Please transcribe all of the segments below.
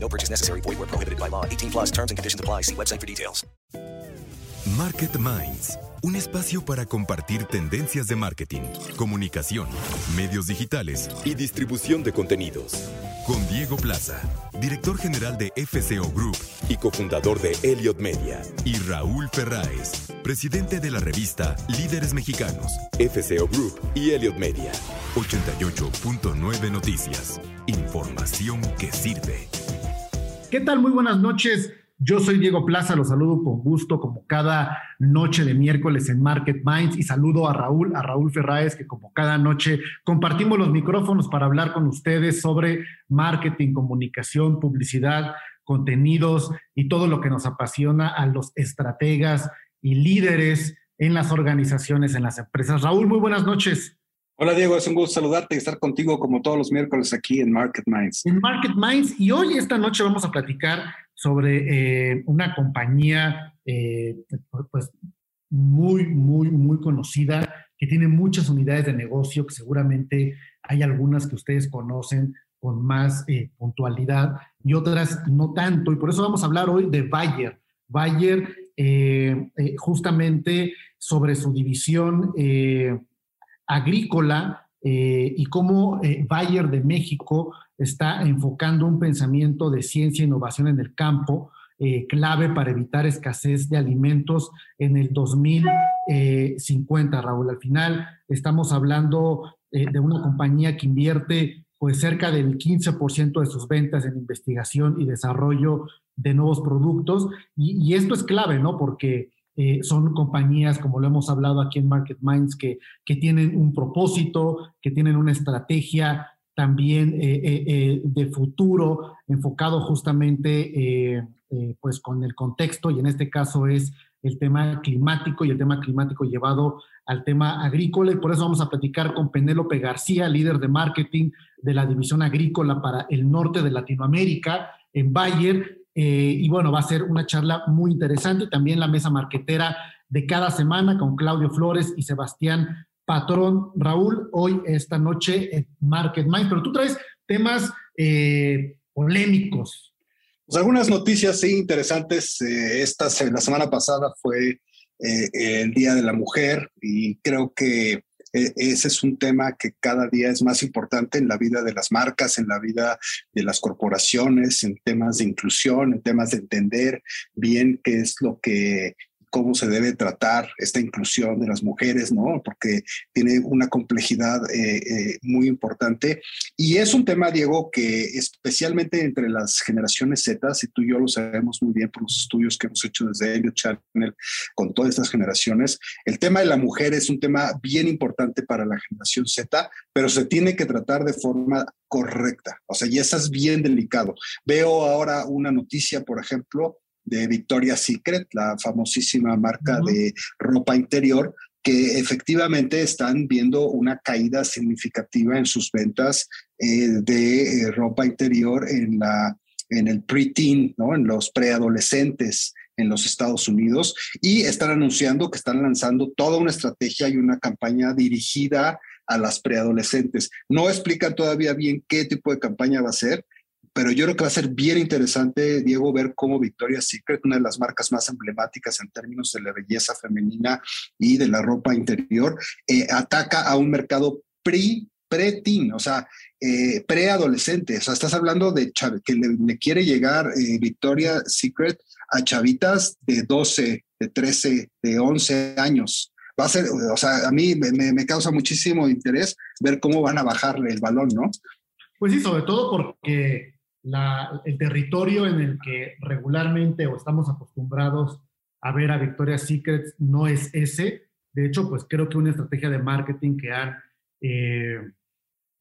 No purchase necessary. Void where prohibited by law. 18 plus terms and conditions apply. See website for details. Market Minds, un espacio para compartir tendencias de marketing, comunicación, medios digitales y distribución de contenidos. Con Diego Plaza, director general de FCO Group y cofundador de Elliot Media, y Raúl Ferráez, presidente de la revista Líderes Mexicanos, FCO Group y Elliot Media. 88.9 Noticias. Información que sirve. ¿Qué tal? Muy buenas noches. Yo soy Diego Plaza, los saludo con gusto como cada noche de miércoles en Market Minds y saludo a Raúl, a Raúl Ferráez, que como cada noche compartimos los micrófonos para hablar con ustedes sobre marketing, comunicación, publicidad, contenidos y todo lo que nos apasiona a los estrategas y líderes en las organizaciones, en las empresas. Raúl, muy buenas noches. Hola Diego, es un gusto saludarte y estar contigo como todos los miércoles aquí en Market Minds. En Market Minds y hoy esta noche vamos a platicar sobre eh, una compañía eh, pues muy, muy, muy conocida que tiene muchas unidades de negocio que seguramente hay algunas que ustedes conocen con más eh, puntualidad y otras no tanto. Y por eso vamos a hablar hoy de Bayer. Bayer justamente sobre su división agrícola eh, y cómo eh, Bayer de México está enfocando un pensamiento de ciencia e innovación en el campo, eh, clave para evitar escasez de alimentos en el 2050, Raúl. Al final estamos hablando de una compañía que invierte pues cerca del 15% de sus ventas en investigación y desarrollo de nuevos productos. Y, y esto es clave, ¿no? Porque eh, son compañías, como lo hemos hablado aquí en Market Minds, que, que tienen un propósito, que tienen una estrategia también eh, eh, de futuro enfocado justamente pues con el contexto y en este caso es el tema climático y el tema climático llevado al tema agrícola. Y por eso vamos a platicar con Penélope García, líder de marketing de la división agrícola para el norte de Latinoamérica en Bayer eh, y bueno, va a ser una charla muy interesante. También la mesa marquetera de cada semana con Claudio Flores y Sebastián Patrón. Raúl, hoy, esta noche, en Market Minds, pero tú traes temas eh, polémicos. Pues algunas noticias sí interesantes. Eh, esta, la semana pasada fue el Día de la Mujer y creo que ese es un tema que cada día es más importante en la vida de las marcas, en la vida de las corporaciones, en temas de inclusión, en temas de entender bien qué es lo que cómo se debe tratar esta inclusión de las mujeres, ¿no? Porque tiene una complejidad eh, eh, muy importante. Y es un tema, Diego, que especialmente entre las generaciones Z, y tú y yo lo sabemos muy bien por los estudios que hemos hecho desde Elliot Channel con todas estas generaciones, el tema de la mujer es un tema bien importante para la generación Z, pero se tiene que tratar de forma correcta. O sea, y eso es bien delicado. Veo ahora una noticia, por ejemplo, de Victoria's Secret, la famosísima marca de ropa interior, que efectivamente están viendo una caída significativa en sus ventas eh, de eh, ropa interior en, la, en el preteen, ¿no? en los preadolescentes en los Estados Unidos y están anunciando que están lanzando toda una estrategia y una campaña dirigida a las preadolescentes. No explican todavía bien qué tipo de campaña va a ser, pero yo creo que va a ser bien interesante, Diego, ver cómo Victoria's Secret, una de las marcas más emblemáticas en términos de la belleza femenina y de la ropa interior, eh, ataca a un mercado pre pre-teen, o sea, eh, preadolescente. O sea, estás hablando de que le, quiere llegar eh, Victoria's Secret a chavitas de 12, de 13, de 11 años. Va a ser, o sea, a mí me, me causa muchísimo interés ver cómo van a bajar el balón, ¿no? Pues sí, sobre todo porque el territorio en el que regularmente o estamos acostumbrados a ver a Victoria's Secret no es ese. De hecho, pues creo que una estrategia de marketing que han, eh,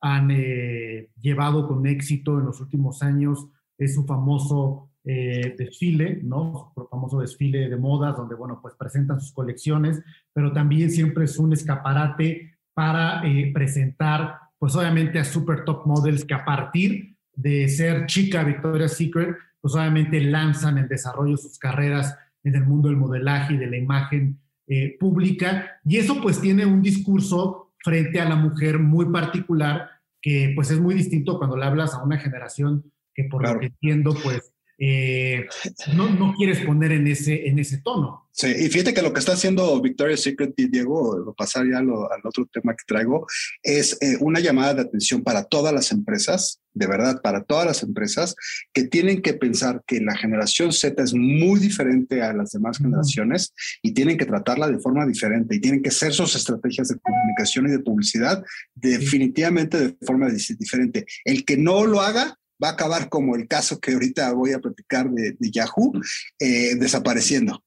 han eh, llevado con éxito en los últimos años es su famoso eh, desfile, ¿no? Su famoso desfile de modas, donde, bueno, pues presentan sus colecciones, pero también siempre es un escaparate para eh, presentar, pues obviamente a super top models que a partir de ser chica Victoria's Secret, pues obviamente lanzan en desarrollo sus carreras en el mundo del modelaje y de la imagen eh, pública. Y eso pues tiene un discurso frente a la mujer muy particular que pues es muy distinto cuando le hablas a una generación que por lo que entiendo pues eh, no, no, quieres poner en ese, en ese tono. Sí, y fíjate que lo que está haciendo Victoria's Secret, y Diego, pasar ya al otro tema que traigo, es eh, una llamada de atención para todas las empresas, de verdad, para todas las empresas, que tienen que pensar que la generación Z es muy diferente a las demás generaciones y tienen que tratarla de forma diferente y tienen que ser sus estrategias de comunicación y de publicidad definitivamente de forma diferente. El que no lo haga va a acabar como el caso que ahorita voy a platicar de, Yahoo, eh, desapareciendo.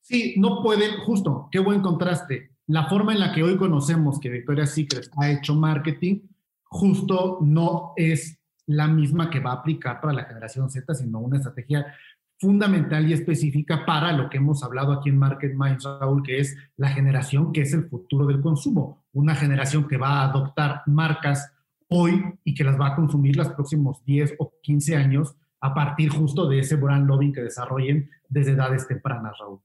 Sí, no pueden, justo, qué buen contraste. La forma en la que hoy conocemos que Victoria's Secret ha hecho marketing, justo no es la misma que va a aplicar para la generación Z, sino una estrategia fundamental y específica para lo que hemos hablado aquí en Market Minds, Raúl, que es la generación que es el futuro del consumo, una generación que va a adoptar marcas hoy y que las va a consumir los próximos 10 o 15 años a partir justo de ese brand lobbying que desarrollen desde edades tempranas, Raúl.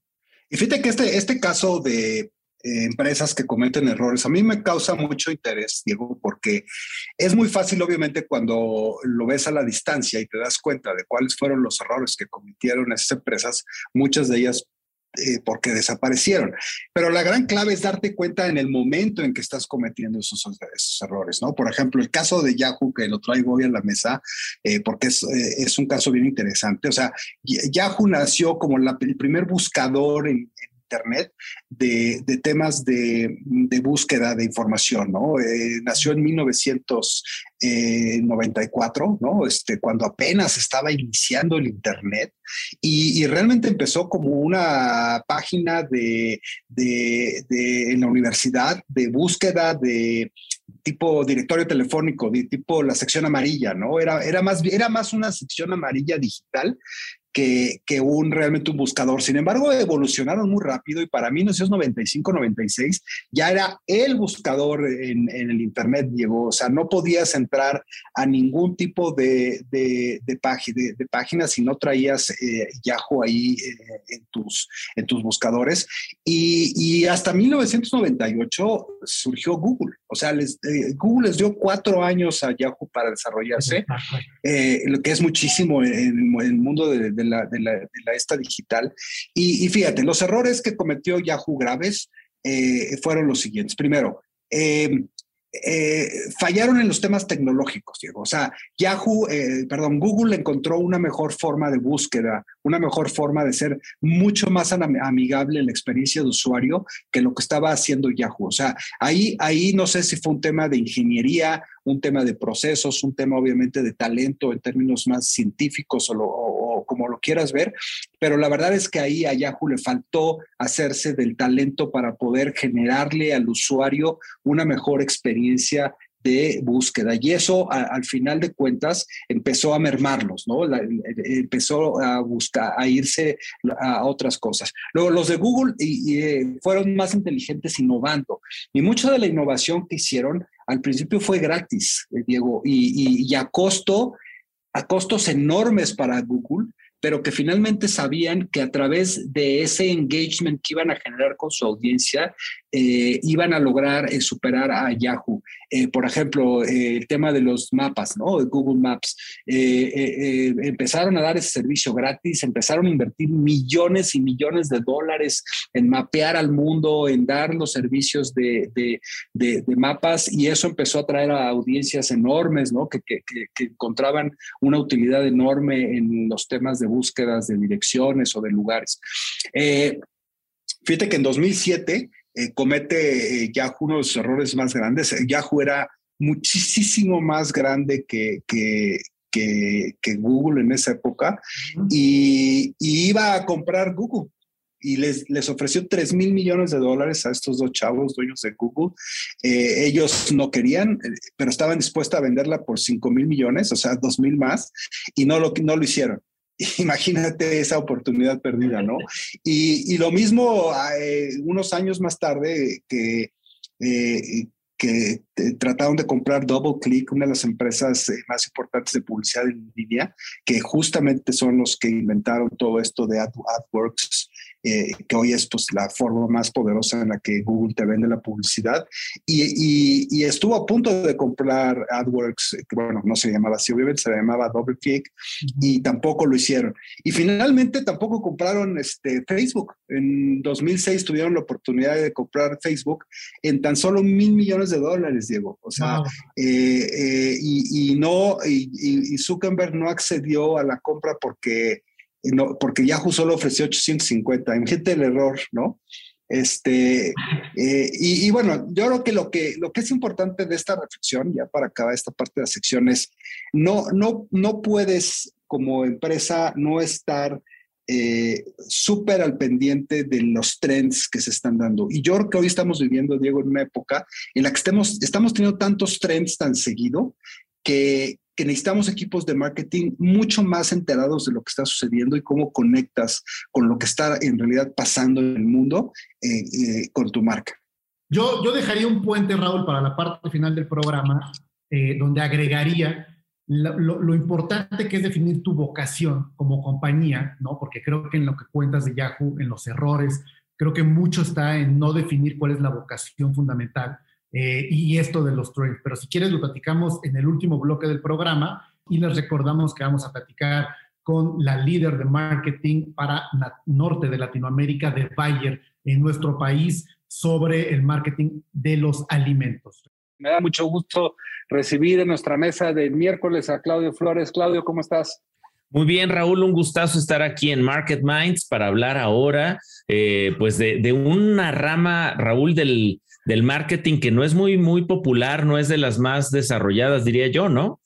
Y fíjate que este, este caso de eh, empresas que cometen errores, a mí me causa mucho interés, Diego, porque es muy fácil, obviamente, cuando lo ves a la distancia y te das cuenta de cuáles fueron los errores que cometieron esas empresas, muchas de ellas eh, porque desaparecieron. Pero la gran clave es darte cuenta en el momento en que estás cometiendo esos, errores, ¿no? Por ejemplo, el caso de Yahoo, que lo traigo hoy a la mesa, eh, porque es, eh, es, un caso bien interesante. O sea, Yahoo nació como el primer buscador en, Internet de, de temas de, de, búsqueda de información, ¿no? nació en 1994, ¿no? Este, cuando apenas estaba iniciando el Internet y, y realmente empezó como una página de, de, de, en la universidad de búsqueda de tipo directorio telefónico, de tipo la sección amarilla, ¿no? Era, era, más, era más una sección amarilla digital que, que, un realmente un buscador. Sin embargo, evolucionaron muy rápido y para 1995-96 ya era el buscador en, en, el Internet, llegó. O sea, no podías entrar a ningún tipo de, de, de, de página si no traías eh, Yahoo ahí eh, en, tus, en tus buscadores. Y, y, hasta 1998 surgió Google. O sea, les, eh, Google les dio cuatro años a Yahoo para desarrollarse, lo que es muchísimo en, el mundo de de la, esta digital. Y, y, fíjate, los errores que cometió Yahoo graves eh, fueron los siguientes. Primero, eh, eh, fallaron en los temas tecnológicos, Diego. O sea, Yahoo, eh, perdón, Google encontró una mejor forma de búsqueda, una mejor forma de ser mucho más amigable la experiencia de usuario que lo que estaba haciendo Yahoo. O sea, ahí, ahí no sé si fue un tema de ingeniería, un tema de procesos, un tema obviamente de talento en términos más científicos o, como lo quieras ver, pero la verdad es que ahí a Yahoo le faltó hacerse del talento para poder generarle al usuario una mejor experiencia de búsqueda. Y eso, al final de cuentas, empezó a mermarlos, ¿no? empezó a buscar, a irse a otras cosas. Luego, los de Google eh, fueron más inteligentes innovando. Y mucha de la innovación que hicieron al principio fue gratis, eh, Diego, y, y a costo, a costos enormes para Google, pero que finalmente sabían que a través de ese engagement que iban a generar con su audiencia, eh, iban a lograr eh, superar a Yahoo. Eh, por ejemplo, el tema de los mapas, ¿no? De Google Maps. empezaron a dar ese servicio gratis, empezaron a invertir millones y millones de dólares en mapear al mundo, en dar los servicios de, de, de, mapas, y eso empezó a traer a audiencias enormes, ¿no? Que, que, que encontraban una utilidad enorme en los temas de búsquedas de direcciones o de lugares. fíjate que en 2007 eh, comete eh, Yahoo uno de los errores más grandes. Eh, Yahoo era muchísimo más grande que, que, que, Google en esa época y, iba a comprar Google y les, les ofreció 3 mil millones de dólares a estos dos chavos, dueños de Google. ellos no querían, pero estaban dispuestos a venderla por 5 mil millones, o sea, 2 mil más, y no lo, no lo hicieron. imagínate esa oportunidad perdida, ¿no? Y, lo mismo eh, unos años más tarde que, eh, trataron de comprar DoubleClick, una de las empresas eh, más importantes de publicidad en línea, que justamente son los que inventaron todo esto de AdWorks eh, que hoy es pues, la forma más poderosa en la que Google te vende la publicidad. Y, estuvo a punto de comprar AdWorks, que bueno, no se llamaba así, obviamente se llamaba DoubleClick, y tampoco lo hicieron. Y finalmente tampoco compraron este, Facebook. En 2006 tuvieron la oportunidad de comprar Facebook en tan solo mil millones de dólares, Diego. O sea, eh, eh, y, no, y Zuckerberg no accedió a la compra porque porque Yahoo solo ofreció 850. Imagínate el error, ¿no? Este, eh, y, bueno, yo creo que lo, que lo que es importante de esta reflexión, ya para acabar esta parte de la sección, es no, no, no puedes como empresa no estar eh, súper al pendiente de los trends que se están dando. Y yo creo que hoy estamos viviendo, Diego, en una época en la que estemos, estamos teniendo tantos trends tan seguido que, necesitamos equipos de marketing mucho más enterados de lo que está sucediendo y cómo conectas con lo que está en realidad pasando en el mundo eh, eh, con tu marca. Yo, yo dejaría un puente, Raúl, para la parte final del programa, eh, donde agregaría lo, lo, importante que es definir tu vocación como compañía, ¿no? Porque creo que en lo que cuentas de Yahoo, en los errores, creo que mucho está en no definir cuál es la vocación fundamental eh, y esto de los trends. Pero si quieres lo platicamos en el último bloque del programa y les recordamos que vamos a platicar con la líder de marketing para la norte de Latinoamérica de Bayer en nuestro país sobre el marketing de los alimentos. Me da mucho gusto recibir en nuestra mesa de miércoles a Claudio Flores. Claudio, ¿cómo estás? Muy bien, Raúl, un gustazo estar aquí en Market Minds para hablar ahora, eh, pues de, de, una rama, Raúl, del, del marketing que no es muy, muy popular, no es de las más desarrolladas, diría yo, ¿no?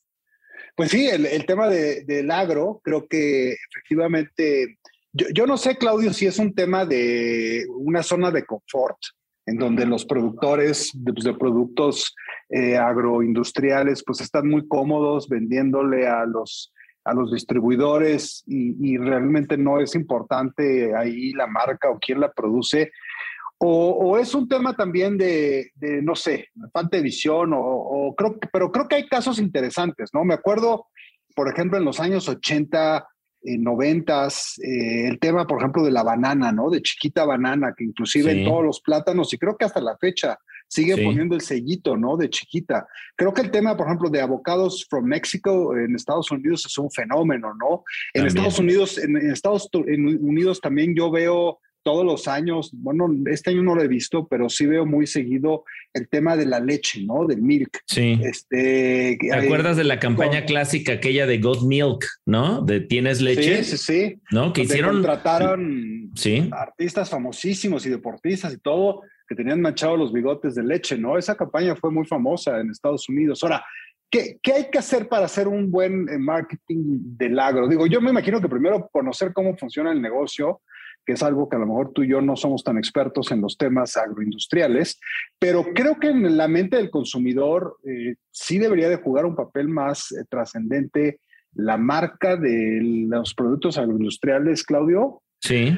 Pues sí, el, tema del agro, creo que efectivamente, yo, no sé, Claudio, si es un tema de una zona de confort, en donde los productores de, pues, productos eh, agroindustriales pues están muy cómodos vendiéndole a los, a los distribuidores y, y, realmente no es importante ahí la marca o quién la produce. O, es un tema también de, no sé, falta de visión, o, creo, pero creo que hay casos interesantes, ¿no? Me acuerdo, por ejemplo, en los años 80, eh, 90, eh, el tema, por ejemplo, de la banana, ¿no? De chiquita banana, que inclusive en todos los plátanos, y creo que hasta la fecha sigue poniendo el sellito, ¿no? De chiquita. Creo que el tema, por ejemplo, de avocados from Mexico en Estados Unidos es un fenómeno, ¿no? En Estados Unidos, en Estados Unidos también yo veo todos los años, bueno, este año no lo he visto, pero sí veo muy seguido el tema de la leche, ¿no? Del milk. Sí. Este, ¿Te acuerdas de la campaña clásica aquella de God Milk, ¿no? De tienes leche. Sí, sí, sí. ¿No? Que hicieron. Contrataron ¿Sí? artistas famosísimos y deportistas y todo que tenían manchados los bigotes de leche, ¿no? Esa campaña fue muy famosa en Estados Unidos. Ahora, ¿Qué, ¿Qué, hay que hacer para hacer un buen eh, marketing del agro? Digo, yo me imagino que primero conocer cómo funciona el negocio, que es algo que a lo mejor tú y yo no somos tan expertos en los temas agroindustriales, pero creo que en la mente del consumidor eh, sí debería de jugar un papel más eh, trascendente la marca de los productos agroindustriales, Claudio. Sí.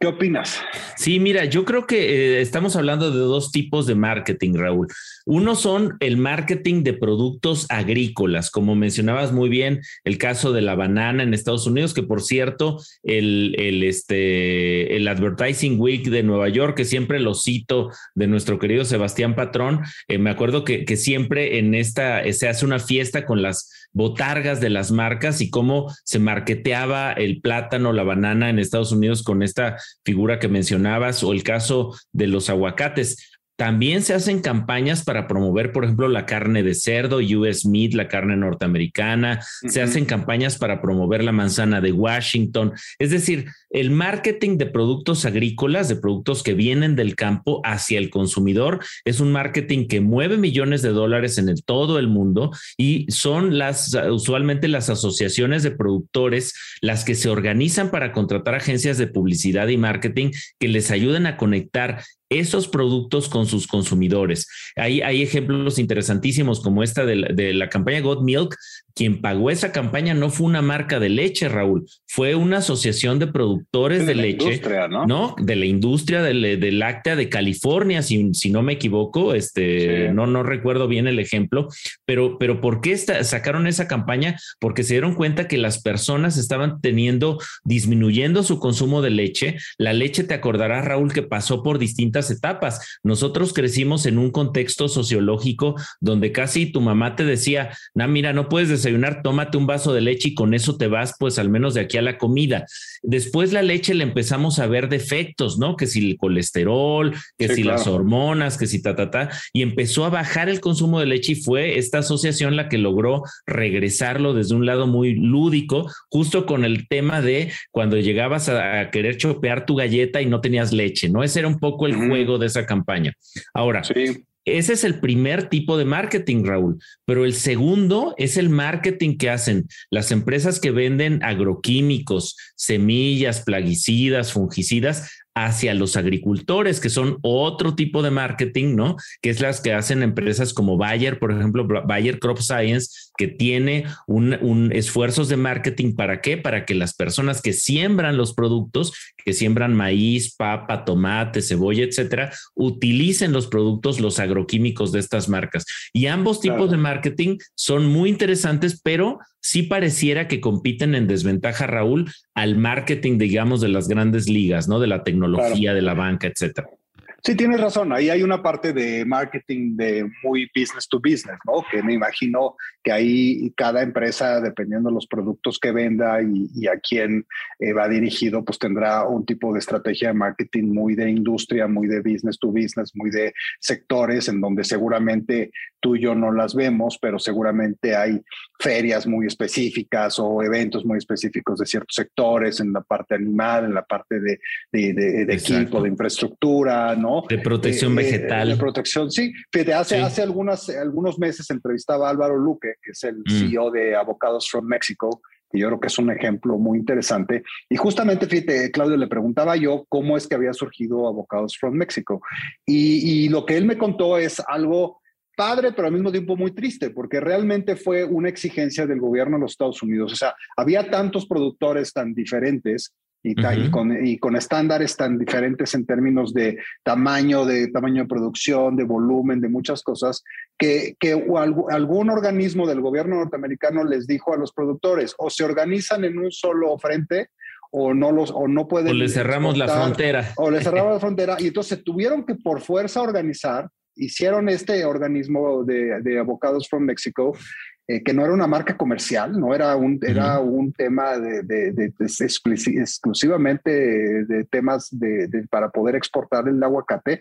¿Qué opinas? Sí, mira, yo creo que eh, estamos hablando de dos tipos de marketing, Raúl. Uno son el marketing de productos agrícolas, como mencionabas muy bien, el caso de la banana en Estados Unidos, que por cierto, el, el, este, el Advertising Week de Nueva York, que siempre lo cito de nuestro querido Sebastián Patrón, eh, me acuerdo que, que siempre en esta se hace una fiesta con las botargas de las marcas y cómo se marketeaba el plátano, la banana en Estados Unidos con esta figura que mencionabas o el caso de los aguacates. También se hacen campañas para promover, por ejemplo, la carne de cerdo, US Meat, la carne norteamericana. Se hacen campañas para promover la manzana de Washington. Es decir, el marketing de productos agrícolas, de productos que vienen del campo hacia el consumidor, es un marketing que mueve millones de dólares en el, todo el mundo y son las usualmente las asociaciones de productores las que se organizan para contratar agencias de publicidad y marketing que les ayuden a conectar esos productos con sus consumidores. Hay, hay ejemplos interesantísimos como esta de la, de la campaña God Milk, quien pagó esa campaña no fue una marca de leche, Raúl, fue una asociación de productores de, leche, ¿no? De la industria del, de láctea de California, si, si, no me equivoco, este, no, no recuerdo bien el ejemplo, pero, pero ¿por qué sacaron esa campaña? Porque se dieron cuenta que las personas estaban teniendo, disminuyendo su consumo de leche. La leche, te acordarás, Raúl, que pasó por distintas etapas. Nosotros crecimos en un contexto sociológico donde casi tu mamá te decía, no, mira, no puedes decir desayunar, tómate un vaso de leche y con eso te vas, pues al menos de aquí a la comida. Después la leche le empezamos a ver defectos, ¿no? Que si el colesterol, que si las hormonas, que si ta, ta, ta, y empezó a bajar el consumo de leche y fue esta asociación la que logró regresarlo desde un lado muy lúdico, justo con el tema de cuando llegabas a, querer chopear tu galleta y no tenías leche, ¿no? Ese era un poco el juego de esa campaña. Ahora, sí. Ese es el primer tipo de marketing, Raúl. Pero el segundo es el marketing que hacen las empresas que venden agroquímicos, semillas, plaguicidas, fungicidas hacia los agricultores, que son otro tipo de marketing, ¿no? Que es las que hacen empresas como Bayer, por ejemplo, Bayer Crop Science, que tiene un, un esfuerzos de marketing para qué? Para que las personas que siembran los productos, que siembran maíz, papa, tomate, cebolla, etcétera, utilicen los productos, los agroquímicos de estas marcas. Y ambos tipos de marketing son muy interesantes, pero sí pareciera que compiten en desventaja, Raúl, al marketing, digamos, de las grandes ligas, ¿no? De la tecnología, de la banca, etcétera. Sí, tienes razón. Ahí hay una parte de marketing de muy business to business, ¿no? Que me imagino que ahí cada empresa, dependiendo de los productos que venda y, a quién eh, va dirigido, pues tendrá un tipo de estrategia de marketing muy de industria, muy de business to business, muy de sectores en donde seguramente tú y yo no las vemos, pero seguramente hay ferias muy específicas o eventos muy específicos de ciertos sectores en la parte animal, en la parte de, de equipo, de infraestructura, ¿no? De protección eh, eh, vegetal. de protección, sí. Fíjate, hace, hace algunas, algunos meses entrevistaba a Álvaro Luque, que es el mm. CEO de Avocados from Mexico, que yo creo que es un ejemplo muy interesante. Y justamente, fíjate, Claudio, le preguntaba yo cómo es que había surgido Avocados from Mexico. Y, y lo que él me contó es algo padre, pero al mismo tiempo muy triste, porque realmente fue una exigencia del gobierno de los Estados Unidos. O sea, había tantos productores tan diferentes y, con, y, con, estándares tan diferentes en términos de tamaño, de tamaño de producción, de volumen, de muchas cosas, que, que algún organismo del gobierno norteamericano les dijo a los productores, o se organizan en un solo frente, o no los o no pueden o le cerramos la frontera o le cerramos la frontera y entonces tuvieron que por fuerza organizar hicieron este organismo de, de abogados from Mexico eh, que no era una marca comercial, no era un, era un tema de, de, exclusivamente de temas de, para poder exportar el aguacate.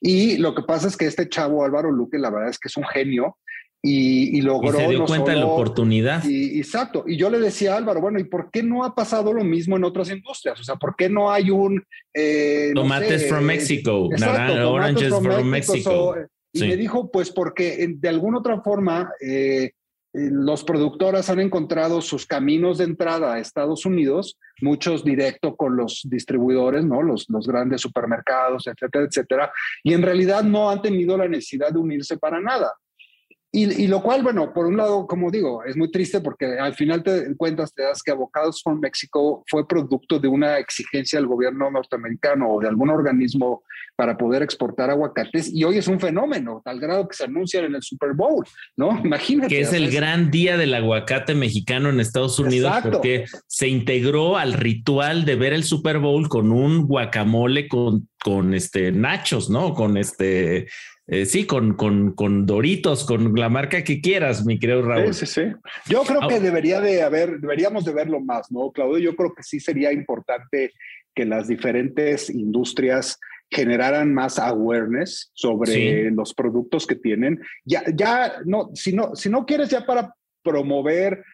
Y lo que pasa es que este chavo Álvaro Luque, la verdad es que es un genio. Y, y logró. Y se dio cuenta de la oportunidad. Y, exacto. Y yo le decía a Álvaro, bueno, ¿y por qué no ha pasado lo mismo en otras industrias? O sea, ¿por qué no hay un. Eh, tomates from Mexico, oranges from, Mexico. y me dijo, pues porque de alguna otra forma eh, eh, los productores han encontrado sus caminos de entrada a Estados Unidos, muchos directo con los distribuidores, ¿no? Los, los grandes supermercados, etcétera, etcétera, y en realidad no han tenido la necesidad de unirse para nada. Y, lo cual, bueno, por un lado, como digo, es muy triste porque al final te cuentas, te das que Avocados from Mexico fue producto de una exigencia del gobierno norteamericano o de algún organismo para poder exportar aguacates y hoy es un fenómeno, tal grado que se anuncian en el Super Bowl, ¿no? Imagínate. Que es el gran día del aguacate mexicano en Estados Unidos porque se integró al ritual de ver el Super Bowl con un guacamole con, con este nachos, ¿no? Con este eh, sí, con, con, con, Doritos, con la marca que quieras, mi querido Raúl. Sí, sí, sí. Yo creo que debería de haber, deberíamos de verlo más, ¿no, Claudio? Yo creo que sí sería importante que las diferentes industrias generaran más awareness sobre los productos que tienen. Ya, ya, no, si no, si no quieres ya para promover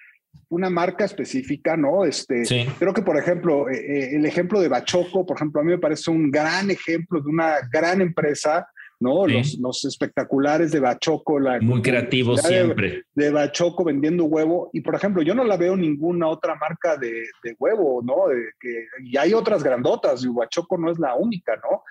una marca específica, ¿no? Este, creo que, por ejemplo, eh, eh, el ejemplo de Bachoco, por ejemplo, a mí me parece un gran ejemplo de una gran empresa ¿no? Los, los, espectaculares de Bachoco. La, Muy creativos siempre. De, Bachoco vendiendo huevo. Y por ejemplo, yo no la veo ninguna otra marca de, de huevo, ¿no? De, que, y hay otras grandotas y Bachoco no es la única, ¿no?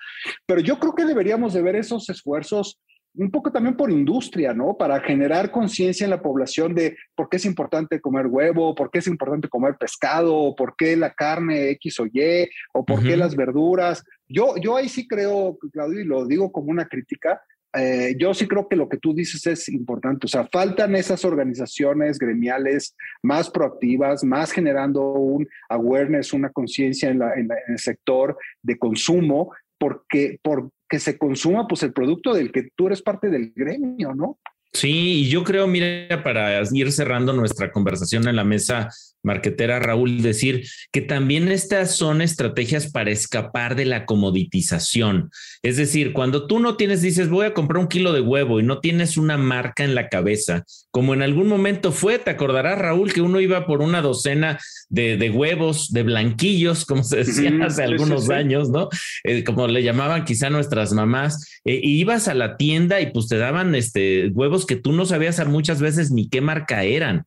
Pero yo creo que deberíamos de ver esos esfuerzos un poco también por industria, ¿no? Para generar conciencia en la población de por qué es importante comer huevo, por qué es importante comer pescado, por qué la carne X o Y, o por qué las verduras. Yo, yo ahí sí creo, Claudio, y lo digo como una crítica, eh, yo sí creo que lo que tú dices es importante. O sea, faltan esas organizaciones gremiales más proactivas, más generando un awareness, una conciencia en, en, el sector de consumo, porque, por, que se consuma pues el producto del que tú eres parte del gremio, ¿no? Sí, y yo creo, mira, para ir cerrando nuestra conversación en la mesa marquetera, Raúl, decir que también estas son estrategias para escapar de la comoditización. Es decir, cuando tú no tienes, dices, voy a comprar un kilo de huevo y no tienes una marca en la cabeza, como en algún momento fue, te acordarás, Raúl, que uno iba por una docena de, huevos, de blanquillos, como se decía hace algunos años, ¿no? Eh, como le llamaban quizá nuestras mamás, eh, y ibas a la tienda y pues te daban este, huevos que tú no sabías muchas veces ni qué marca eran.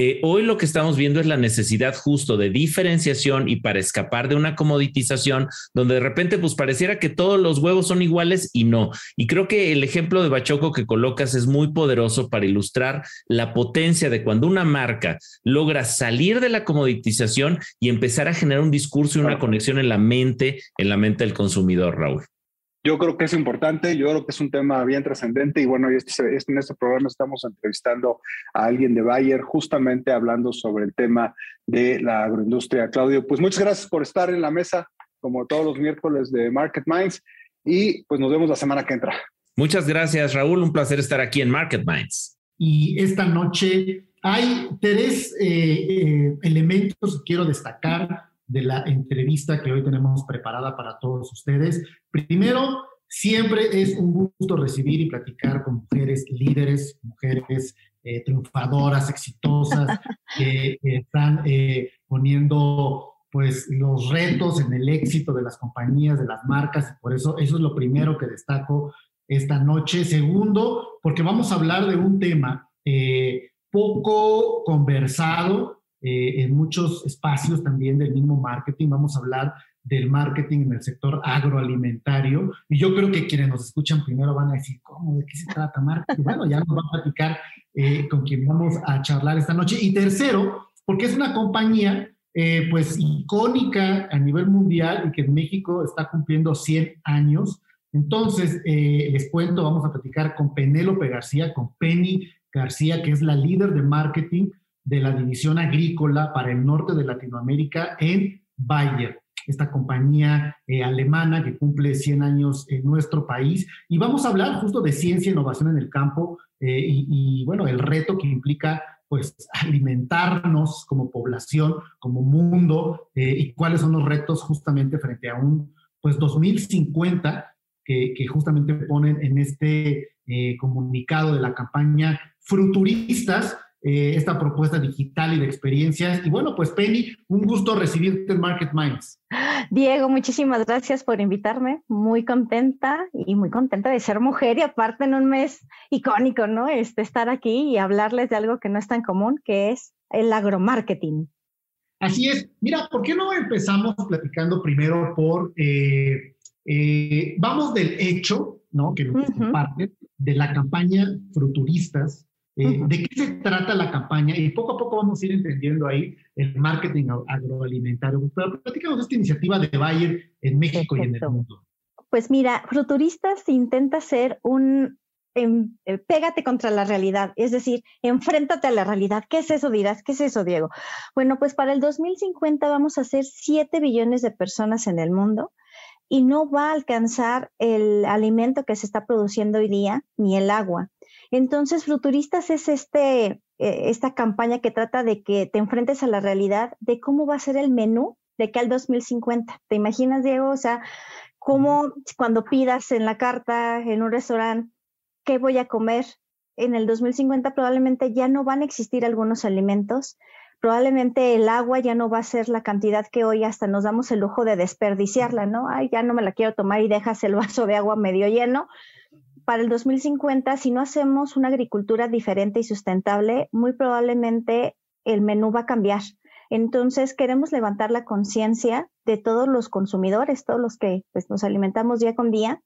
Eh, hoy lo que estamos viendo es la necesidad justo de diferenciación y para escapar de una comoditización donde de repente pues pareciera que todos los huevos son iguales y no. Y creo que el ejemplo de Bachoco que colocas es muy poderoso para ilustrar la potencia de cuando una marca logra salir de la comoditización y empezar a generar un discurso y una conexión en la mente, en la mente del consumidor, Raúl. Yo creo que es importante, yo creo que es un tema bien trascendente y bueno, este, este, en este programa estamos entrevistando a alguien de Bayer justamente hablando sobre el tema de la agroindustria. Claudio, pues muchas gracias por estar en la mesa como todos los miércoles de Market Minds y pues nos vemos la semana que entra. Muchas gracias Raúl, un placer estar aquí en Market Minds. Y esta noche hay tres eh, eh, elementos que quiero destacar de la entrevista que hoy tenemos preparada para todos ustedes. Primero, siempre es un gusto recibir y platicar con mujeres líderes, mujeres eh, triunfadoras, exitosas, que están eh, poniendo pues los retos en el éxito de las compañías, de las marcas, y por eso eso es lo primero que destaco esta noche. Segundo, porque vamos a hablar de un tema eh, poco conversado, eh, en muchos espacios también del mismo marketing. Vamos a hablar del marketing en el sector agroalimentario. Y yo creo que quienes nos escuchan primero van a decir, ¿cómo? ¿De qué se trata marketing? Bueno, ya nos va a platicar eh, con quien vamos a charlar esta noche. Y tercero, porque es una compañía eh, pues icónica a nivel mundial y que en México está cumpliendo 100 años. Entonces, les cuento, vamos a platicar con Penélope García, con Penny García, que es la líder de marketing de la división agrícola para el norte de Latinoamérica en Bayer, esta compañía eh, alemana que cumple 100 años en nuestro país. Y vamos a hablar justo de ciencia e innovación en el campo eh, y, bueno, el reto que implica pues alimentarnos como población, como mundo, eh, y cuáles son los retos justamente frente a un pues 2050 que, que justamente ponen en este comunicado de la campaña Fruturistas, eh, esta propuesta digital y de experiencias. Y bueno, pues Penny, un gusto recibirte en Market Minds. Diego, muchísimas gracias por invitarme. Muy contenta y muy contenta de ser mujer y aparte en un mes icónico, ¿no? Este, estar aquí y hablarles de algo que no es tan común, que es el agromarketing. Así es. Mira, ¿por qué no empezamos platicando primero por, eh, eh, vamos del hecho, ¿no? Que nos comparte, de la campaña Fruturistas, eh, ¿De qué se trata la campaña? Y poco a poco vamos a ir entendiendo ahí el marketing agroalimentario. Pero platícanos de esta iniciativa de Bayer en México y en el mundo. Pues mira, Futuristas intenta ser un em, eh, pégate contra la realidad, es decir, enfréntate a la realidad. ¿Qué es eso, dirás? ¿Qué es eso, Diego? Bueno, pues para el 2050 vamos a ser 7 billones de personas en el mundo y no va a alcanzar el alimento que se está produciendo hoy día ni el agua. Entonces, Futuristas es este, eh, esta campaña que trata de que te enfrentes a la realidad de cómo va a ser el menú de que al 2050. ¿Te imaginas, Diego? O sea, cómo cuando pidas en la carta, en un restaurante, ¿qué voy a comer? En el 2050 probablemente ya no van a existir algunos alimentos, probablemente el agua ya no va a ser la cantidad que hoy hasta nos damos el lujo de desperdiciarla, ¿no? Ay, ya no me la quiero tomar y dejas el vaso de agua medio lleno para el 2050, si no hacemos una agricultura diferente y sustentable, muy probablemente el menú va a cambiar. Entonces, queremos levantar la conciencia de todos los consumidores, todos los que pues, nos alimentamos día con día,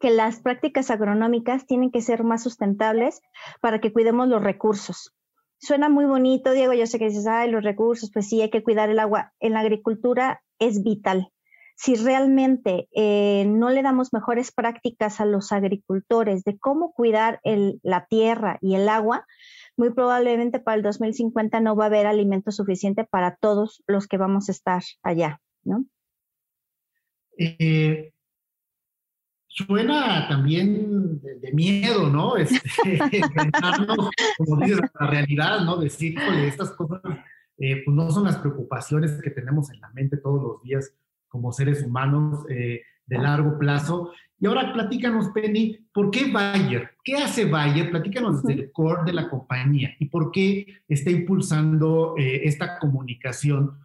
que las prácticas agronómicas tienen que ser más sustentables para que cuidemos los recursos. Suena muy bonito, Diego, yo sé que dices, ay, los recursos, pues sí, hay que cuidar el agua. En la agricultura es vital. Si realmente eh, no le damos mejores prácticas a los agricultores de cómo cuidar la tierra y el agua, muy probablemente para el 2050 no va a haber alimento suficiente para todos los que vamos a estar allá, ¿no? Eh, suena también de, miedo, ¿no? Este, como dices, la realidad, ¿no? Decir, estas cosas eh, pues no son las preocupaciones que tenemos en la mente todos los días como seres humanos eh, de largo plazo. Y ahora platícanos, Penny, ¿por qué Bayer? ¿Qué hace Bayer? Platícanos desde el core de la compañía y por qué está impulsando eh, esta comunicación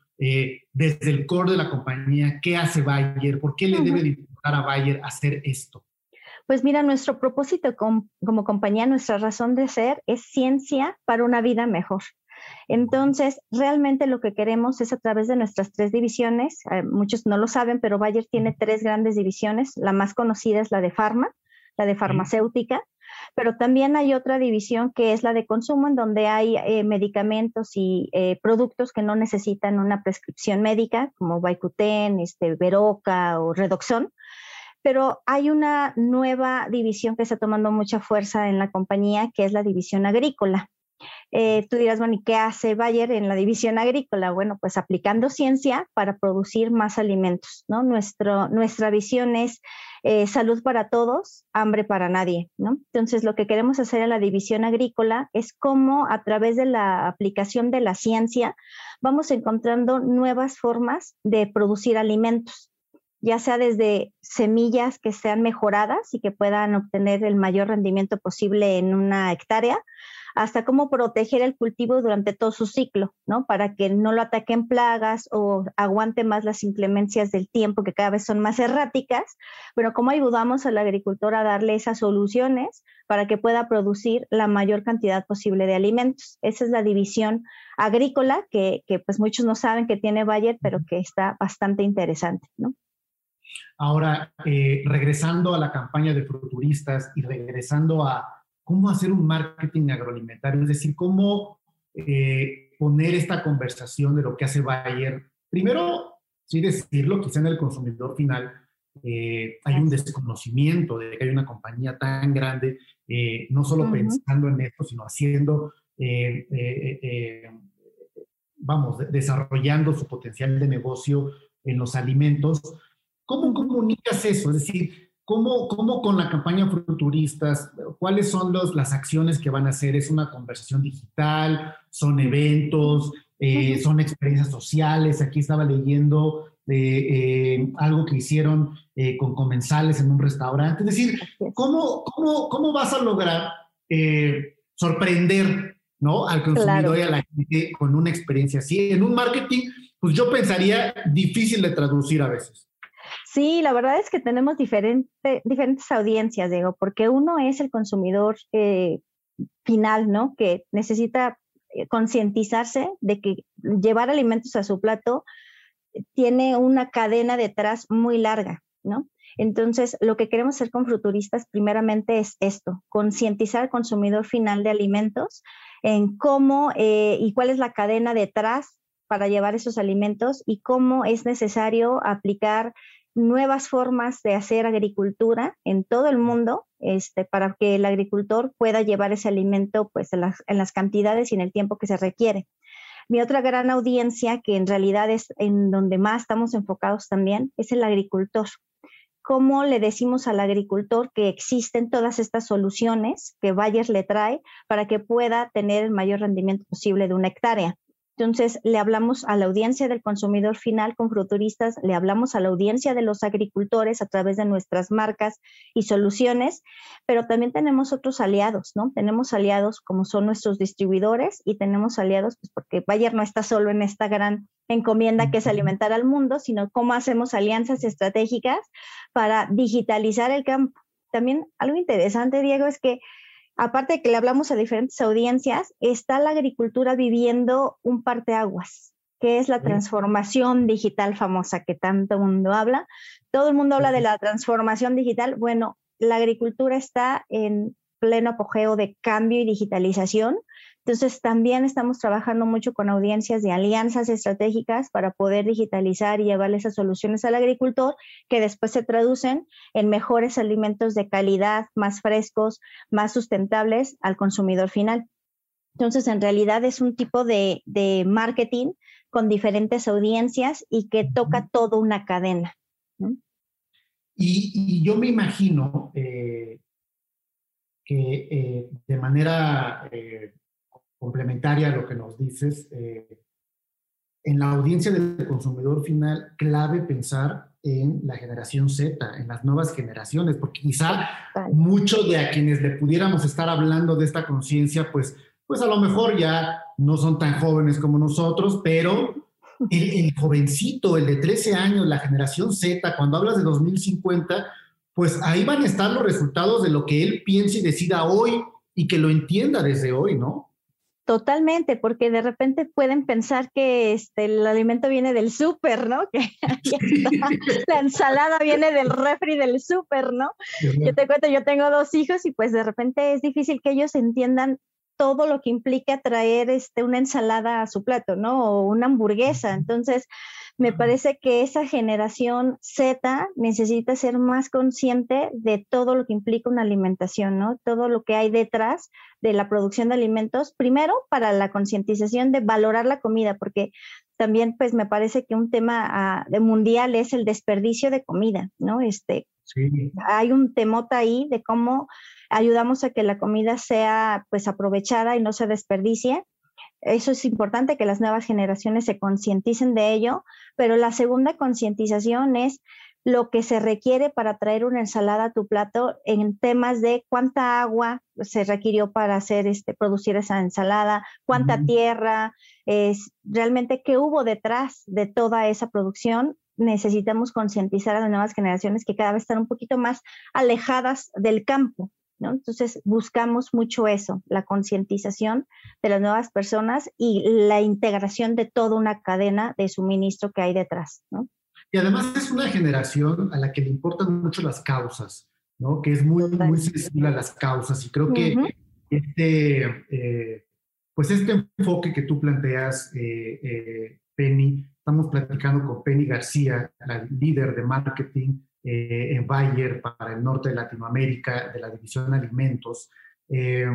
desde el core de la compañía. ¿Qué hace Bayer? ¿Por qué le debe de importar a Bayer hacer esto? Pues mira, nuestro propósito como compañía, nuestra razón de ser es ciencia para una vida mejor. Entonces, realmente lo que queremos es a través de nuestras tres divisiones, eh, muchos no lo saben, pero Bayer tiene tres grandes divisiones. La más conocida es la de farma, la de farmacéutica, pero también hay otra división que es la de consumo, en donde hay eh, medicamentos y eh, productos que no necesitan una prescripción médica, como Vicuten, este, Veroca o Redoxon. Pero hay una nueva división que está tomando mucha fuerza en la compañía, que es la división agrícola. Eh, tú dirás, bueno, ¿y qué hace Bayer en la división agrícola? Bueno, pues aplicando ciencia para producir más alimentos, ¿no? Nuestro, nuestra visión es eh, salud para todos, hambre para nadie, ¿no? Entonces, lo que queremos hacer en la división agrícola es cómo a través de la aplicación de la ciencia vamos encontrando nuevas formas de producir alimentos ya sea desde semillas que sean mejoradas y que puedan obtener el mayor rendimiento posible en una hectárea, hasta cómo proteger el cultivo durante todo su ciclo, ¿no? Para que no lo ataquen plagas o aguante más las inclemencias del tiempo que cada vez son más erráticas, pero cómo ayudamos al agricultor a darle esas soluciones para que pueda producir la mayor cantidad posible de alimentos. Esa es la división agrícola que, pues muchos no saben que tiene Bayer, pero que está bastante interesante, ¿no? Ahora, eh, regresando a la campaña de futuristas y regresando a cómo hacer un marketing agroalimentario, es decir, cómo eh, poner esta conversación de lo que hace Bayer. Primero, sí decirlo, quizá en el consumidor final eh, hay un desconocimiento de que hay una compañía tan grande, eh, no solo pensando en esto, sino haciendo, vamos, desarrollando su potencial de negocio en los alimentos. ¿Cómo comunicas eso? Es decir, ¿Cómo, ¿Cómo, con la campaña Futuristas, cuáles son los, las acciones que van a hacer? ¿Es una conversación digital? ¿Son eventos? Eh, ¿Son experiencias sociales? Aquí estaba leyendo eh, eh, algo que hicieron con comensales en un restaurante. Es decir, ¿cómo, cómo, cómo vas a lograr sorprender ¿no? al consumidor y a la gente con una experiencia así? En un marketing, pues yo pensaría difícil de traducir a veces. Sí, la verdad es que tenemos diferentes audiencias, Diego, porque uno es el consumidor eh, final, ¿no? Que necesita eh, concientizarse de que llevar alimentos a su plato tiene una cadena detrás muy larga, ¿no? Entonces, lo que queremos hacer con Fruturistas primeramente es esto, concientizar al consumidor final de alimentos en cómo eh, y cuál es la cadena detrás para llevar esos alimentos y cómo es necesario aplicar nuevas formas de hacer agricultura en todo el mundo este, para que el agricultor pueda llevar ese alimento pues, en las, en las cantidades y en el tiempo que se requiere. Mi otra gran audiencia, que en realidad es en donde más estamos enfocados también, es el agricultor. ¿Cómo le decimos al agricultor que existen todas estas soluciones que Bayer le trae para que pueda tener el mayor rendimiento posible de una hectárea? Entonces, le hablamos a la audiencia del consumidor final con fruturistas, le hablamos a la audiencia de los agricultores a través de nuestras marcas y soluciones, pero también tenemos otros aliados, ¿no? Tenemos aliados como son nuestros distribuidores y tenemos aliados, pues porque Bayer no está solo en esta gran encomienda que es alimentar al mundo, sino cómo hacemos alianzas estratégicas para digitalizar el campo también algo interesante, Diego, es que aparte de que le hablamos a diferentes audiencias, está la agricultura viviendo un parteaguas, que es la transformación digital famosa que tanto mundo habla. Todo el mundo habla de la transformación digital. Bueno, la agricultura está en pleno apogeo de cambio y digitalización. Entonces, también estamos trabajando mucho con audiencias de alianzas estratégicas para poder digitalizar y llevarle esas soluciones al agricultor que después se traducen en mejores alimentos de calidad, más frescos, más sustentables al consumidor final. Entonces, en realidad es un tipo de, marketing con diferentes audiencias y que toca toda una cadena. Y, yo me imagino eh, que eh, de manera eh, complementaria a lo que nos dices, en la audiencia del consumidor final, clave pensar en la generación Z, en las nuevas generaciones, porque quizá muchos de a quienes le pudiéramos estar hablando de esta conciencia, pues, pues a lo mejor ya no son tan jóvenes como nosotros, pero el, jovencito, el de 13 años, la generación Z, cuando hablas de 2050, pues ahí van a estar los resultados de lo que él piensa y decida hoy y que lo entienda desde hoy, ¿no? Totalmente, porque de repente pueden pensar que este, el alimento viene del súper, ¿no? Que la ensalada viene del refri del súper, ¿no? Yo te cuento, yo tengo dos hijos y pues de repente es difícil que ellos entiendan todo lo que implica traer este, una ensalada a su plato, ¿no? O una hamburguesa. Entonces, me parece que esa generación Z necesita ser más consciente de todo lo que implica una alimentación, ¿no? Todo lo que hay detrás de la producción de alimentos, primero para la concientización de valorar la comida, porque también pues me parece que un tema ah, de mundial es el desperdicio de comida, ¿no? Este, sí. Hay un temota ahí de cómo ayudamos a que la comida sea pues aprovechada y no se desperdicie. Eso es importante que las nuevas generaciones se concienticen de ello, pero la segunda concientización es lo que se requiere para traer una ensalada a tu plato en temas de cuánta agua se requirió para hacer este producir esa ensalada, cuánta tierra, es realmente qué hubo detrás de toda esa producción. Necesitamos concientizar a las nuevas generaciones que cada vez están un poquito más alejadas del campo. Entonces buscamos mucho eso, la concientización de las nuevas personas y la integración de toda una cadena de suministro que hay detrás, Y además es una generación a la que le importan mucho las causas, ¿no? Que es muy, muy sensible a las causas y creo que este, eh, pues este enfoque que tú planteas, eh, eh, Penny, estamos platicando con Penny García, la líder de marketing eh, en Bayer para el norte de Latinoamérica, de la división de alimentos. Eh,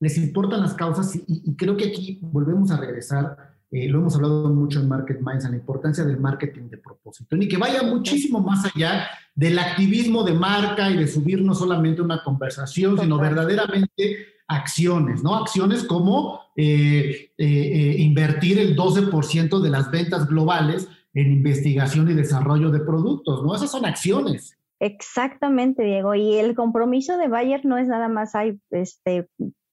les importan las causas y, creo que aquí volvemos a regresar, eh, lo hemos hablado mucho en Market Minds, a la importancia del marketing de propósito y que vaya muchísimo más allá del activismo de marca y de subir no solamente una conversación, sino verdaderamente acciones, ¿no? Acciones como invertir el 12% de las ventas globales en investigación y desarrollo de productos, ¿no? Esas son acciones. Exactamente, Diego. Y el compromiso de Bayer no es nada más hay, este,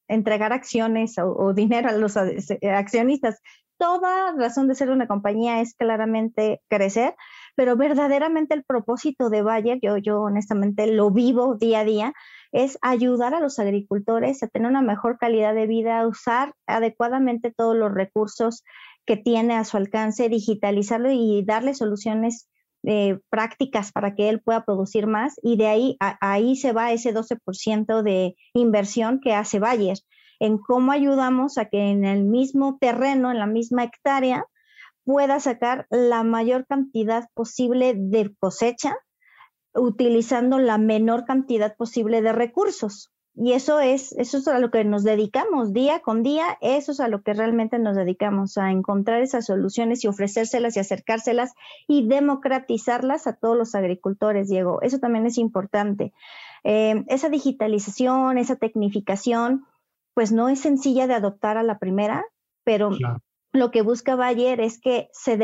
entregar acciones o, dinero a los accionistas. Toda razón de ser una compañía es claramente crecer, pero verdaderamente el propósito de Bayer, yo, yo honestamente lo vivo día a día, es ayudar a los agricultores a tener una mejor calidad de vida, a usar adecuadamente todos los recursos que tiene a su alcance, digitalizarlo y darle soluciones eh, prácticas para que él pueda producir más y de ahí, ahí se va ese 12% de inversión que hace Bayer en cómo ayudamos a que en el mismo terreno, en la misma hectárea, pueda sacar la mayor cantidad posible de cosecha utilizando la menor cantidad posible de recursos. Y eso es, eso es a lo que nos dedicamos día con día, eso es a lo que realmente nos dedicamos, a encontrar esas soluciones y ofrecérselas y acercárselas y democratizarlas a todos los agricultores, Diego. Eso también es importante. Eh, esa digitalización, esa tecnificación, pues no es sencilla de adoptar a la primera, pero lo que busca Bayer es que se,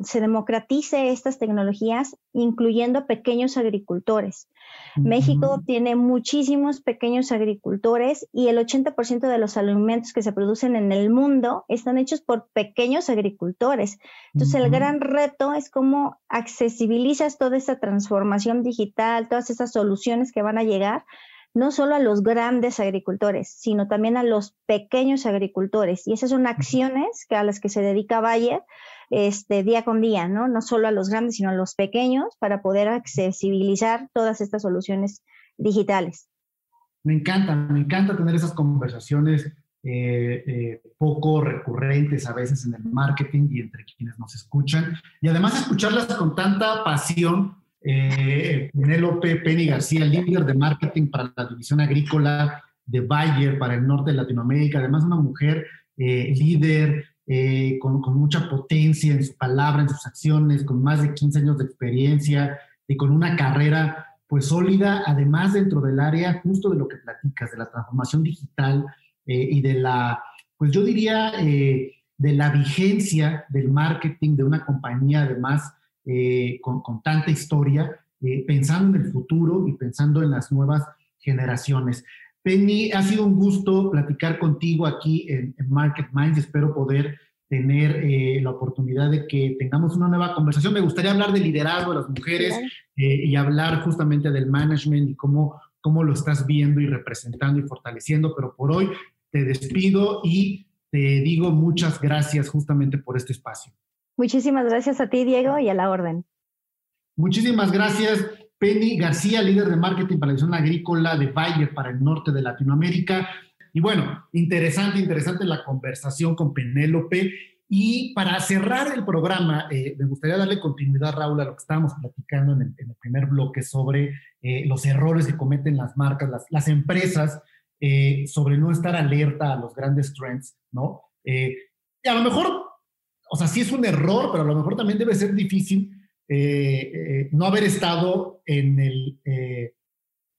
se democratice estas tecnologías, incluyendo pequeños agricultores. México tiene muchísimos pequeños agricultores y el 80% de los alimentos que se producen en el mundo están hechos por pequeños agricultores. Entonces, el gran reto es cómo accesibilizas toda esta transformación digital, todas esas soluciones que van a llegar no solo a los grandes agricultores, sino también a los pequeños agricultores. Y esas son acciones que a las que se dedica Bayer este, día con día, ¿no? No solo a los grandes, sino a los pequeños para poder accesibilizar todas estas soluciones digitales. Me encanta, me encanta tener esas conversaciones eh, eh, poco recurrentes a veces en el marketing y entre quienes nos escuchan. Y además escucharlas con tanta pasión eh, Penélope Penny García, líder de marketing para la división agrícola de Bayer para el norte de Latinoamérica, además una mujer eh, líder eh, con, mucha potencia en su palabra, en sus acciones, con más de 15 años de experiencia y con una carrera pues sólida, además dentro del área justo de lo que platicas, de la transformación digital eh, y de la, pues yo diría, de la vigencia del marketing de una compañía además eh, con, tanta historia, eh, pensando en el futuro y pensando en las nuevas generaciones. Penny, ha sido un gusto platicar contigo aquí en, Market Minds. Espero poder tener eh, la oportunidad de que tengamos una nueva conversación. Me gustaría hablar del liderazgo de las mujeres y hablar justamente del management y cómo, cómo lo estás viendo y representando y fortaleciendo, pero por hoy te despido y te digo muchas gracias justamente por este espacio. Muchísimas gracias a ti, Diego, y a la orden. Muchísimas gracias, Penny García, líder de marketing para la zona agrícola de Bayer para el norte de Latinoamérica. Y bueno, interesante, interesante la conversación con Penélope. Y para cerrar el programa, eh, me gustaría darle continuidad, Raúl, a lo que estábamos platicando en el, primer bloque sobre eh, los errores que cometen las marcas, las, empresas, eh, sobre no estar alerta a los grandes trends, ¿no? y a lo mejor o sea, sí es un error, pero a lo mejor también debe ser difícil eh, eh, no haber estado en el, eh,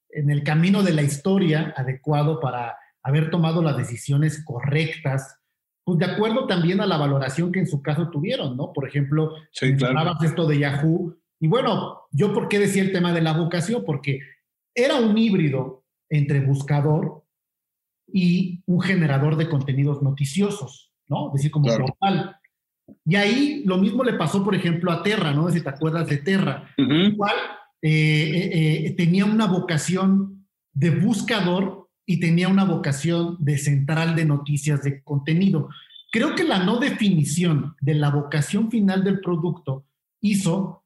en el camino de la historia adecuado para haber tomado las decisiones correctas, pues de acuerdo también a la valoración que en su caso tuvieron, ¿no? Por ejemplo, sí, claro. esto de Yahoo, y bueno, yo por qué decía el tema de la vocación, porque era un híbrido entre buscador y un generador de contenidos noticiosos, ¿no? Es decir, como portal. Y ahí lo mismo le pasó, por ejemplo, a Terra, ¿no? Si te acuerdas de Terra, igual eh, eh, tenía una vocación de buscador y tenía una vocación de central de noticias de contenido. Creo que la no definición de la vocación final del producto hizo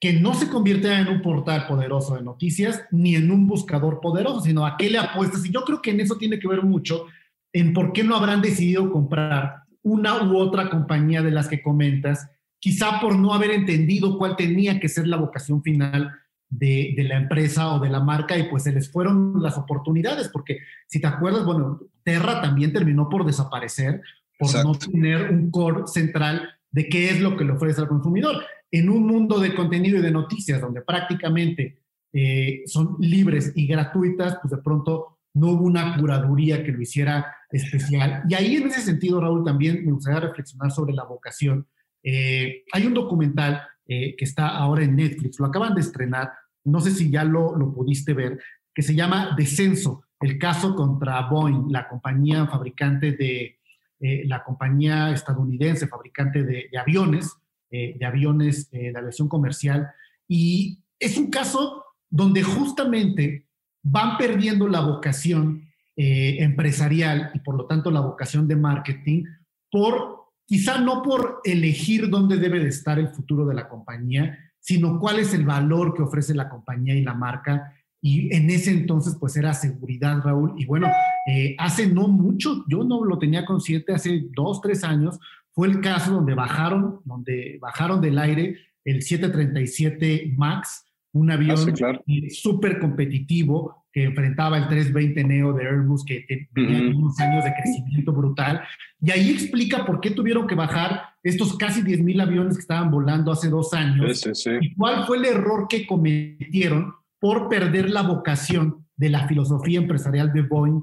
que no se convirtiera en un portal poderoso de noticias ni en un buscador poderoso, sino a qué le apuestas. Y yo creo que en eso tiene que ver mucho en por qué no habrán decidido comprar una u otra compañía de las que comentas, quizá por no haber entendido cuál tenía que ser la vocación final de, la empresa o de la marca y pues se les fueron las oportunidades, porque si te acuerdas, bueno, Terra también terminó por desaparecer, por no tener un core central de qué es lo que le ofrece al consumidor. En un mundo de contenido y de noticias donde prácticamente eh, son libres y gratuitas, pues de pronto no hubo una curaduría que lo hiciera especial. Y ahí en ese sentido, Raúl, también me gustaría reflexionar sobre la vocación. Eh, hay un documental eh, que está ahora en Netflix, lo acaban de estrenar, no sé si ya lo, lo pudiste ver, que se llama Descenso, el caso contra Boeing, la compañía fabricante de, eh, la compañía estadounidense fabricante de, de aviones, de aviones de aviación comercial. Y es un caso donde justamente van perdiendo la vocación eh, empresarial y por lo tanto la vocación de marketing por, quizá no por elegir dónde debe de estar el futuro de la compañía, sino cuál es el valor que ofrece la compañía y la marca. Y en ese entonces, pues era seguridad, Raúl. Y bueno, eh, hace no mucho, yo no lo tenía consciente, hace dos, tres años, fue el caso donde bajaron, donde bajaron del aire el 737 MAX, un avión ah, súper competitivo que enfrentaba el 320 Neo de Airbus, que tenía unos años de crecimiento brutal. Y ahí explica por qué tuvieron que bajar estos casi 10.000 aviones que estaban volando hace dos años. Y cuál fue el error que cometieron por perder la vocación de la filosofía empresarial de Boeing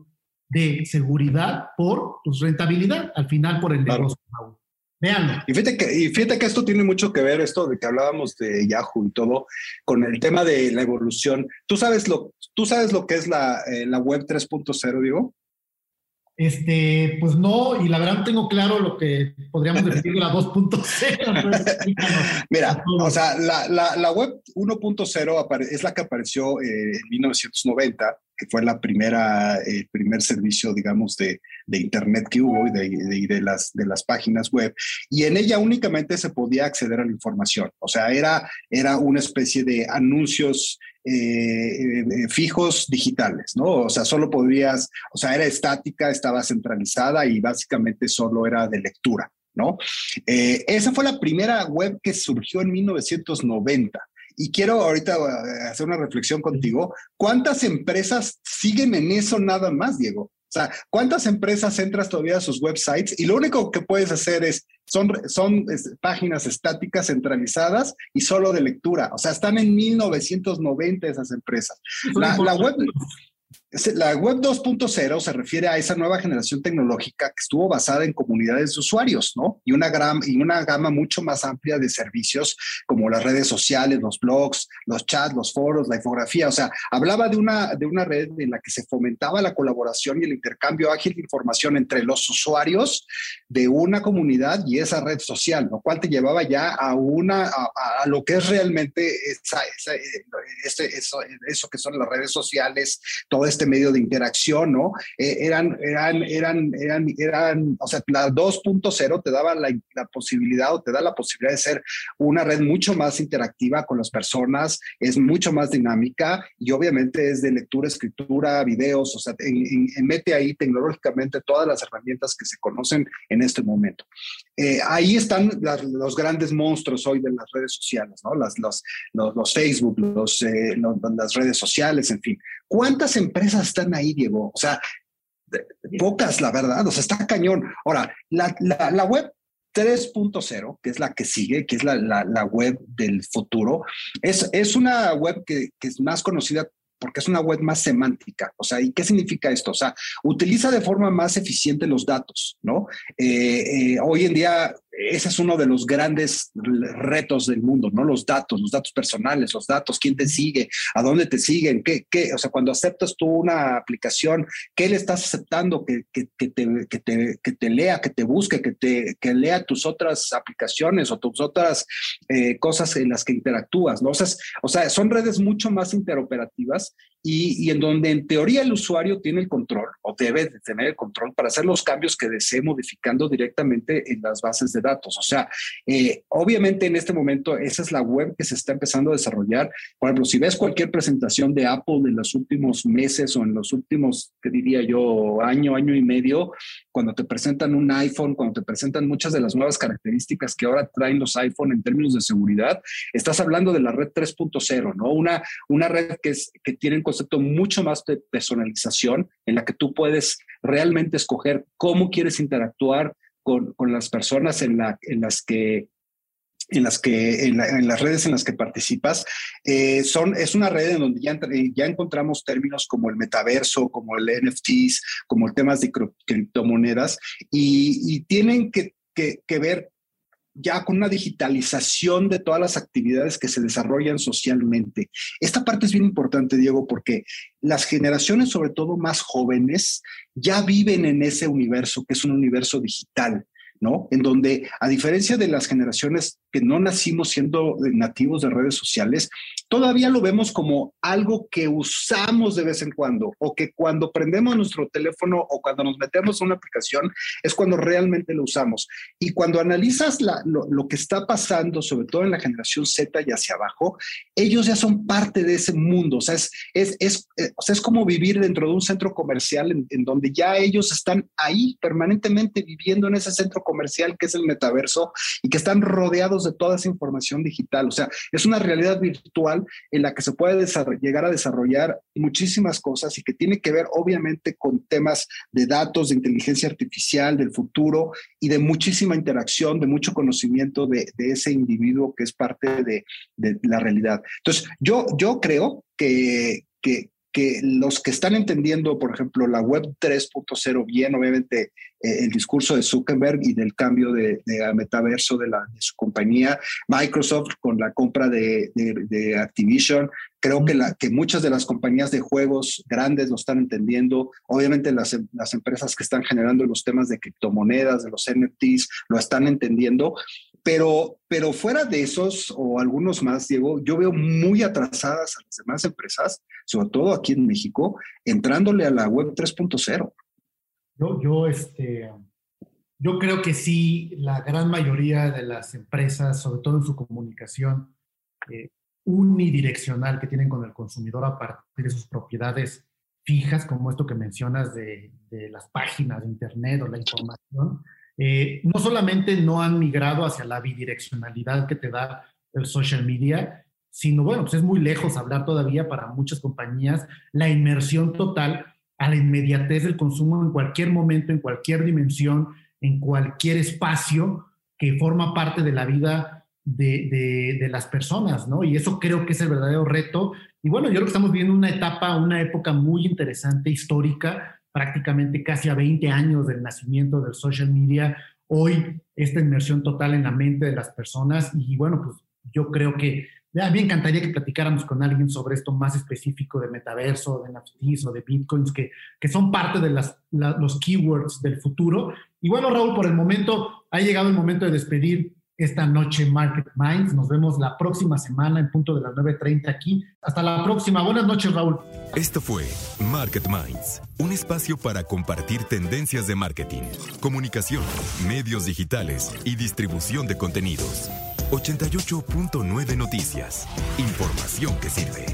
de seguridad por pues, rentabilidad, al final por el negocio. Veanlo. Y fíjate, que, y fíjate que esto tiene mucho que ver, esto de que hablábamos de Yahoo y todo, con el tema de la evolución. ¿Tú sabes lo, tú sabes lo que es la, eh, la web 3.0, digo? Este, pues no, y la verdad no tengo claro lo que podríamos decir de la 2.0. Mira, o sea, la, la, la web 1.0 es la que apareció eh, en 1990, que fue la primera, el primer servicio, digamos, de, de Internet que hubo y de, de, las, de las páginas web. Y en ella únicamente se podía acceder a la información. O sea, era, era una especie de anuncios eh, eh, fijos digitales, ¿no? O sea, solo podrías, o sea, era estática, estaba centralizada y básicamente solo era de lectura, ¿no? Eh, esa fue la primera web que surgió en 1990. Y quiero ahorita hacer una reflexión contigo. ¿Cuántas empresas siguen en eso nada más, Diego? O sea, ¿cuántas empresas entras todavía a sus websites y lo único que puedes hacer es, son, son es, páginas estáticas centralizadas y solo de lectura? O sea, están en 1990 esas empresas. La, la web... La web 2.0 se refiere a esa nueva generación tecnológica que estuvo basada en comunidades de usuarios, ¿no? Y una, gran, y una gama mucho más amplia de servicios como las redes sociales, los blogs, los chats, los foros, la infografía. O sea, hablaba de una, de una red en la que se fomentaba la colaboración y el intercambio ágil de información entre los usuarios de una comunidad y esa red social, lo cual te llevaba ya a, una, a, a lo que es realmente esa, esa, ese, eso, eso que son las redes sociales, todo este medio de interacción, ¿no? Eh, eran, eran, eran, eran, eran, o sea, la 2.0 te daba la, posibilidad o te da la posibilidad de ser una red mucho más interactiva con las personas, es mucho más dinámica y obviamente es de lectura, escritura, videos, o sea, mete ahí tecnológicamente todas las herramientas que se conocen en este momento. Eh, ahí están las, los grandes monstruos hoy de las redes sociales, ¿no? Las, los, los, los Facebook, eh, las redes sociales, en fin. ¿Cuántas empresas están ahí, Diego? O sea, pocas, la verdad, o sea, está cañón. Ahora, la, web 3.0, que es la que sigue, que es la web del futuro, es, es una web que, que, es más conocida porque es una web más semántica. O sea, ¿y qué significa esto? O sea, utiliza de forma más eficiente los datos, ¿no? Eh, eh, hoy en día ese es uno de los grandes retos del mundo, ¿no? Los datos, los datos personales, los datos, quién te sigue, a dónde te siguen, qué, qué o sea, cuando aceptas tú una aplicación, ¿qué le estás aceptando que, que, te, que, te, que te lea, que te busque, que, te, que lea tus otras aplicaciones o tus otras eh, cosas en las que interactúas, ¿no? O sea, o sea, son redes mucho más interoperativas y, y, en donde en teoría el usuario tiene el control o debe de tener el control para hacer los cambios que desee modificando directamente en las bases de datos. O sea, eh, obviamente en este momento esa es la web que se está empezando a desarrollar. Por ejemplo, si ves cualquier presentación de Apple en los últimos meses o en los últimos, que diría yo, año, año y medio, cuando te presentan un iPhone, cuando te presentan muchas de las nuevas características que ahora traen los iPhone en términos de seguridad, estás hablando de la red 3.0, ¿no? Una, una red que, es, que tiene un concepto mucho más de personalización, en la que tú puedes realmente escoger cómo quieres interactuar con, con las personas en, la, en las que en las que en, la, en, las redes en las que participas. Eh, son es una red en donde ya, ya encontramos términos como el metaverso como el NFTs como temas de criptomonedas y, y tienen que, que ver ya con una digitalización de todas las actividades que se desarrollan socialmente. Esta parte es bien importante, Diego, porque las generaciones, sobre todo más jóvenes, ya viven en ese universo que es un universo digital. ¿No? En donde, a diferencia de las generaciones que no nacimos siendo nativos de redes sociales, todavía lo vemos como algo que usamos de vez en cuando, o que cuando prendemos nuestro teléfono o cuando nos metemos en una aplicación es cuando realmente lo usamos. Y cuando analizas la, lo, lo, que está pasando, sobre todo en la generación Z y hacia abajo, ellos ya son parte de ese mundo. O sea, es, es, es, eh, o sea, es como vivir dentro de un centro comercial en, en donde ya ellos están ahí permanentemente viviendo en ese centro comercial que es el metaverso y que están rodeados de toda esa información digital. O sea, es una realidad virtual en la que se puede llegar a desarrollar muchísimas cosas y que tiene que ver obviamente con temas de datos, de inteligencia artificial, del futuro y de muchísima interacción, de mucho conocimiento de, de ese individuo que es parte de, de, la realidad. Entonces, yo, yo creo que, que, que los que están entendiendo, por ejemplo, la web 3.0 bien, obviamente eh, el discurso de Zuckerberg y del cambio de, metaverso de, la, de su compañía, Microsoft con la compra de, de Activision, creo que, la, que muchas de las compañías de juegos grandes lo están entendiendo, obviamente las, las empresas que están generando los temas de criptomonedas, de los NFTs, lo están entendiendo, pero, pero fuera de esos o algunos más, Diego, yo veo muy atrasadas a las demás empresas, sobre todo aquí en México, entrándole a la web 3.0. Yo, yo, este, yo creo que sí, la gran mayoría de las empresas, sobre todo en su comunicación eh, unidireccional que tienen con el consumidor a partir de sus propiedades fijas, como esto que mencionas de, de las páginas de Internet o la información, eh, no solamente no han migrado hacia la bidireccionalidad que te da el social media, sino bueno, pues es muy lejos hablar todavía para muchas compañías la inmersión total a la inmediatez del consumo en cualquier momento, en cualquier dimensión, en cualquier espacio que forma parte de la vida de, las personas, ¿no? Y eso creo que es el verdadero reto. Y bueno, yo creo que estamos viviendo una etapa, una época muy interesante, histórica, prácticamente casi a 20 años del nacimiento del social media, hoy esta inmersión total en la mente de las personas y bueno, pues yo creo que a mí encantaría que platicáramos con alguien sobre esto más específico de metaverso, de NFTs o de bitcoins, que, que son parte de las, los keywords del futuro. Y bueno, Raúl, por el momento ha llegado el momento de despedir esta noche Market Minds. Nos vemos la próxima semana en punto de las 9.30 aquí. Hasta la próxima. Buenas noches, Raúl. Esto fue Market Minds, un espacio para compartir tendencias de marketing, comunicación, medios digitales y distribución de contenidos. 88.9 Noticias. Información que sirve.